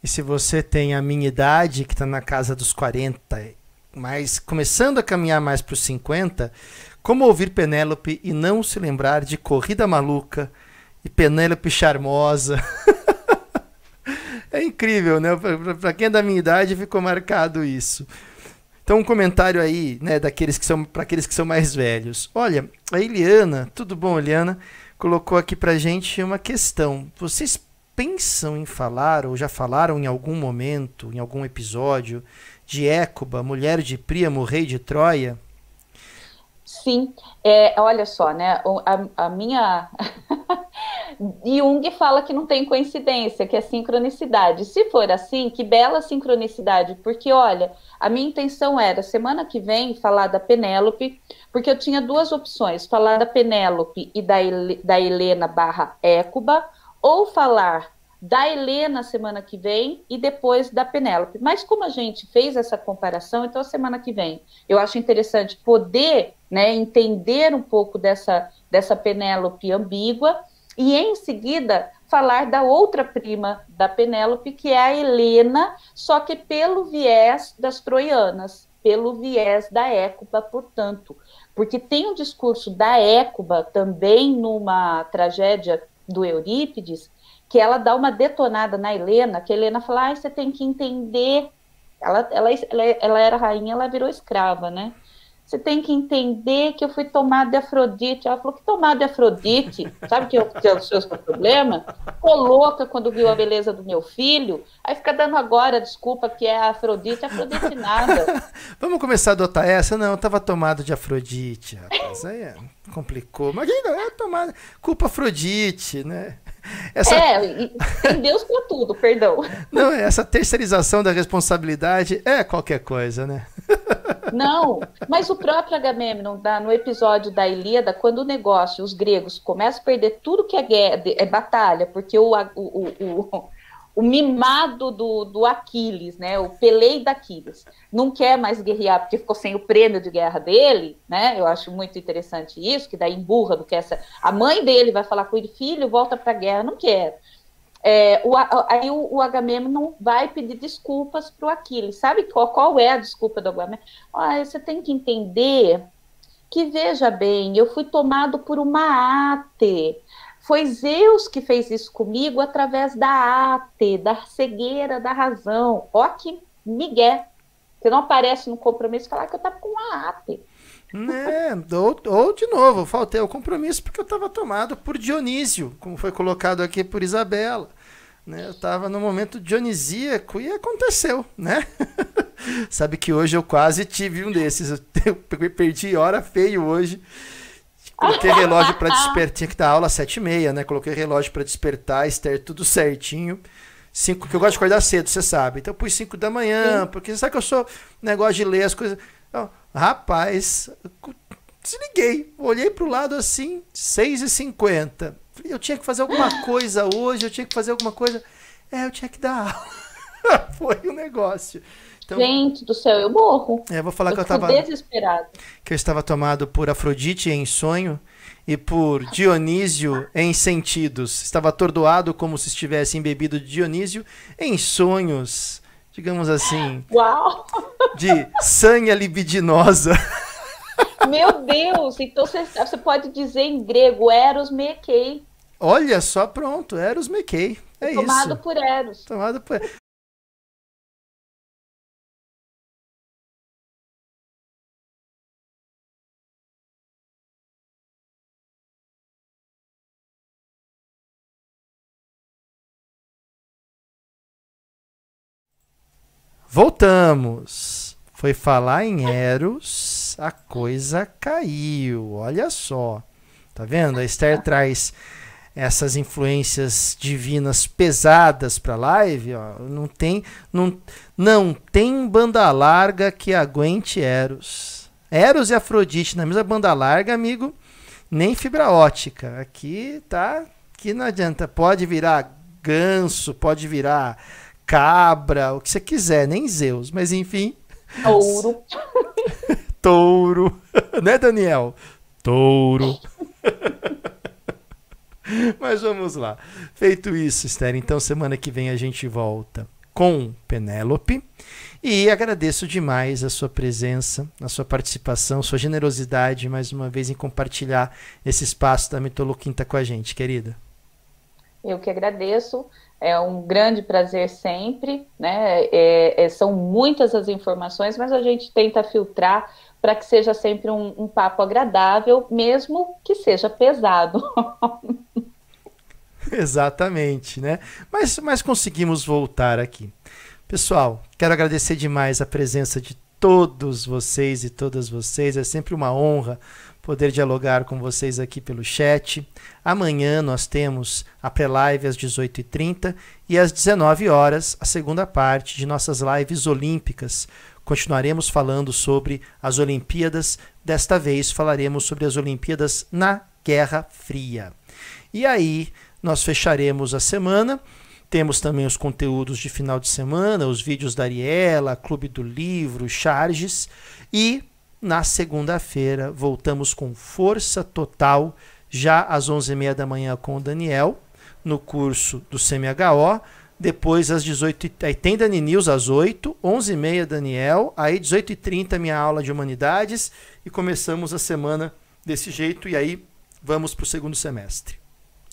[SPEAKER 1] E se você tem a minha idade, que está na casa dos 40, mas começando a caminhar mais para os 50, como ouvir Penélope e não se lembrar de Corrida Maluca e Penélope Charmosa? é incrível, né? Para quem é da minha idade ficou marcado isso. Então um comentário aí, né, daqueles que são para aqueles que são mais velhos. Olha, a Eliana, tudo bom, Eliana? Colocou aqui para gente uma questão. Vocês pensam em falar ou já falaram em algum momento, em algum episódio, de Écuba, mulher de Príamo, rei de Troia?
[SPEAKER 2] Sim, é, olha só, né? A, a minha. Jung fala que não tem coincidência, que é sincronicidade. Se for assim, que bela sincronicidade, porque olha, a minha intenção era semana que vem falar da Penélope, porque eu tinha duas opções: falar da Penélope e da, da Helena barra Écuba, ou falar da Helena semana que vem e depois da Penélope. Mas como a gente fez essa comparação, então a semana que vem eu acho interessante poder né, entender um pouco dessa, dessa Penélope ambígua e em seguida falar da outra prima da Penélope, que é a Helena, só que pelo viés das troianas, pelo viés da Écuba, portanto. Porque tem um discurso da Écuba também numa tragédia do Eurípides, que ela dá uma detonada na Helena, que a Helena fala, ah, você tem que entender. Ela, ela, ela, ela era rainha, ela virou escrava, né? Você tem que entender que eu fui tomada de Afrodite. Ela falou que tomada de Afrodite, sabe que, eu, que é o seu problema? Ficou louca quando viu a beleza do meu filho. Aí fica dando agora desculpa que é Afrodite, Afrodite nada.
[SPEAKER 1] Vamos começar a adotar essa? Não, eu tava tomado de Afrodite, rapaz. Aí é, complicou. Mas é tomada. Culpa Afrodite, né?
[SPEAKER 2] Essa... É, tem Deus para tudo, perdão.
[SPEAKER 1] Não, essa terceirização da responsabilidade é qualquer coisa, né?
[SPEAKER 2] Não, mas o próprio Agamemnon, no episódio da Ilíada, quando o negócio, os gregos começam a perder tudo que é, guerra, é batalha, porque o, o, o, o mimado do, do Aquiles, né, o Pelei da Aquiles, não quer mais guerrear porque ficou sem o prêmio de guerra dele, né? Eu acho muito interessante isso, que daí emburra do que essa. A mãe dele vai falar com ele, filho, volta para a guerra, não quero. É, o, aí o, o Agamemnon vai pedir desculpas para o Aquiles. Sabe qual, qual é a desculpa do Agamemnon? Ah, você tem que entender que, veja bem, eu fui tomado por uma ate. Foi Zeus que fez isso comigo através da ate, da cegueira da razão. Ó que migué. Você não aparece no compromisso e falar que eu estava com uma ate.
[SPEAKER 1] Né? Ou, ou, de novo, faltei o compromisso porque eu estava tomado por Dionísio, como foi colocado aqui por Isabela. Né? Eu estava no momento dionisíaco e aconteceu, né? Sabe que hoje eu quase tive um desses. Eu perdi hora feio hoje. Coloquei relógio para despertar, tinha que dar aula às sete e meia, né? Coloquei relógio para despertar, Esther, tudo certinho. Cinco, que eu gosto de acordar cedo, você sabe. Então eu pus cinco da manhã, Sim. porque você sabe que eu sou negócio de ler as coisas. Então, rapaz, desliguei. Olhei para o lado assim, 6h50. Eu tinha que fazer alguma coisa hoje, eu tinha que fazer alguma coisa. É, eu tinha que dar aula. Foi o um negócio.
[SPEAKER 2] Então, Gente do céu, eu morro.
[SPEAKER 1] É, vou falar eu que eu estava
[SPEAKER 2] desesperado.
[SPEAKER 1] Que eu estava tomado por Afrodite em sonho e por Dionísio em sentidos. Estava atordoado como se estivesse embebido de Dionísio em sonhos, digamos assim.
[SPEAKER 2] Uau!
[SPEAKER 1] De sanha libidinosa.
[SPEAKER 2] Meu Deus! Então você, você pode dizer em grego Eros Mekei.
[SPEAKER 1] Olha só, pronto, Eros Mekei. É
[SPEAKER 2] Tomado
[SPEAKER 1] isso.
[SPEAKER 2] por Eros.
[SPEAKER 1] Tomado por Voltamos. Foi falar em Eros, a coisa caiu. Olha só. Tá vendo? A Esther traz essas influências divinas pesadas para a live, ó, não tem não, não tem banda larga que aguente Eros. Eros e Afrodite na mesma banda larga, amigo, nem fibra ótica. Aqui tá, aqui não adianta, pode virar ganso, pode virar cabra, o que você quiser, nem Zeus, mas enfim.
[SPEAKER 2] Touro.
[SPEAKER 1] Touro. né, Daniel? Touro. mas vamos lá. Feito isso, Esther, então semana que vem a gente volta com Penélope. E agradeço demais a sua presença, a sua participação, sua generosidade mais uma vez em compartilhar esse espaço da Mitoloquinta com a gente, querida.
[SPEAKER 2] Eu que agradeço. É um grande prazer sempre, né? É, é, são muitas as informações, mas a gente tenta filtrar para que seja sempre um, um, papo agradável, mesmo que seja pesado.
[SPEAKER 1] Exatamente, né? Mas, mas conseguimos voltar aqui. Pessoal, quero agradecer demais a presença de todos vocês e todas vocês. É sempre uma honra poder dialogar com vocês aqui pelo chat. Amanhã nós temos a pré-live às 18h30 e às 19 horas a segunda parte de nossas lives olímpicas. Continuaremos falando sobre as Olimpíadas. Desta vez falaremos sobre as Olimpíadas na Guerra Fria. E aí nós fecharemos a semana. Temos também os conteúdos de final de semana, os vídeos da Ariela, Clube do Livro, Charges e na segunda-feira, voltamos com força total, já às 11h30 da manhã com o Daniel, no curso do CMHO. Depois, às 18 aí tem Dani News às 8, 11h30 Daniel, aí 18h30 minha aula de Humanidades e começamos a semana desse jeito e aí vamos para o segundo semestre.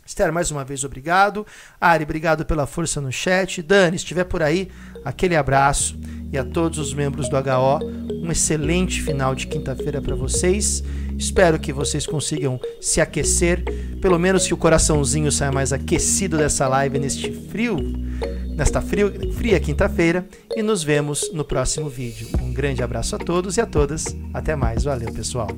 [SPEAKER 1] Esther, mais uma vez, obrigado. Ari, obrigado pela força no chat. Dani, estiver por aí, aquele abraço. E a todos os membros do HO, um excelente final de quinta-feira para vocês. Espero que vocês consigam se aquecer, pelo menos que o coraçãozinho saia mais aquecido dessa live neste frio, nesta frio, fria quinta-feira. E nos vemos no próximo vídeo. Um grande abraço a todos e a todas. Até mais. Valeu, pessoal.